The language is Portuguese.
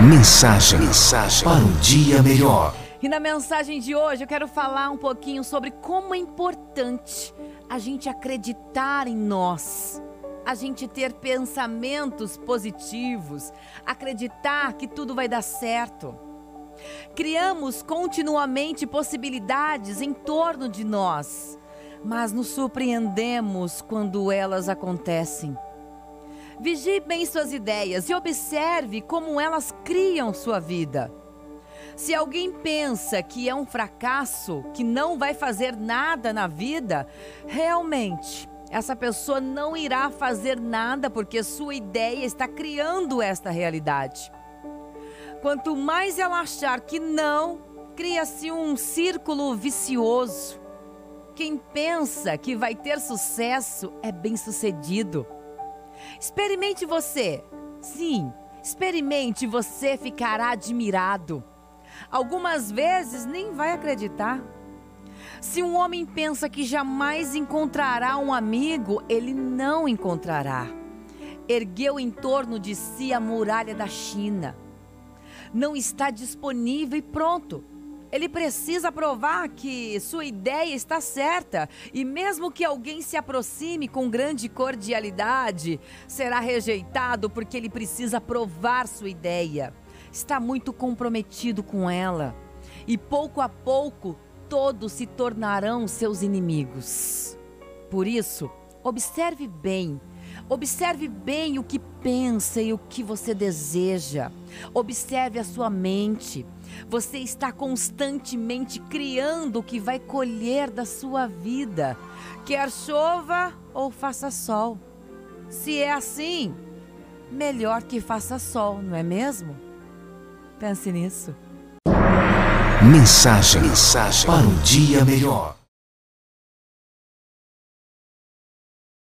Mensagem, mensagem para um dia melhor. E na mensagem de hoje eu quero falar um pouquinho sobre como é importante a gente acreditar em nós, a gente ter pensamentos positivos, acreditar que tudo vai dar certo. Criamos continuamente possibilidades em torno de nós, mas nos surpreendemos quando elas acontecem. Vigie bem suas ideias e observe como elas criam sua vida. Se alguém pensa que é um fracasso, que não vai fazer nada na vida, realmente essa pessoa não irá fazer nada porque sua ideia está criando esta realidade. Quanto mais ela achar que não, cria-se um círculo vicioso. Quem pensa que vai ter sucesso é bem-sucedido. Experimente você. Sim, experimente você ficará admirado. Algumas vezes nem vai acreditar. Se um homem pensa que jamais encontrará um amigo, ele não encontrará. Ergueu em torno de si a muralha da China. Não está disponível e pronto. Ele precisa provar que sua ideia está certa e, mesmo que alguém se aproxime com grande cordialidade, será rejeitado porque ele precisa provar sua ideia. Está muito comprometido com ela e, pouco a pouco, todos se tornarão seus inimigos. Por isso, observe bem Observe bem o que pensa e o que você deseja. Observe a sua mente. Você está constantemente criando o que vai colher da sua vida, quer chova ou faça sol. Se é assim, melhor que faça sol, não é mesmo? Pense nisso. Mensagem, mensagem para um dia melhor.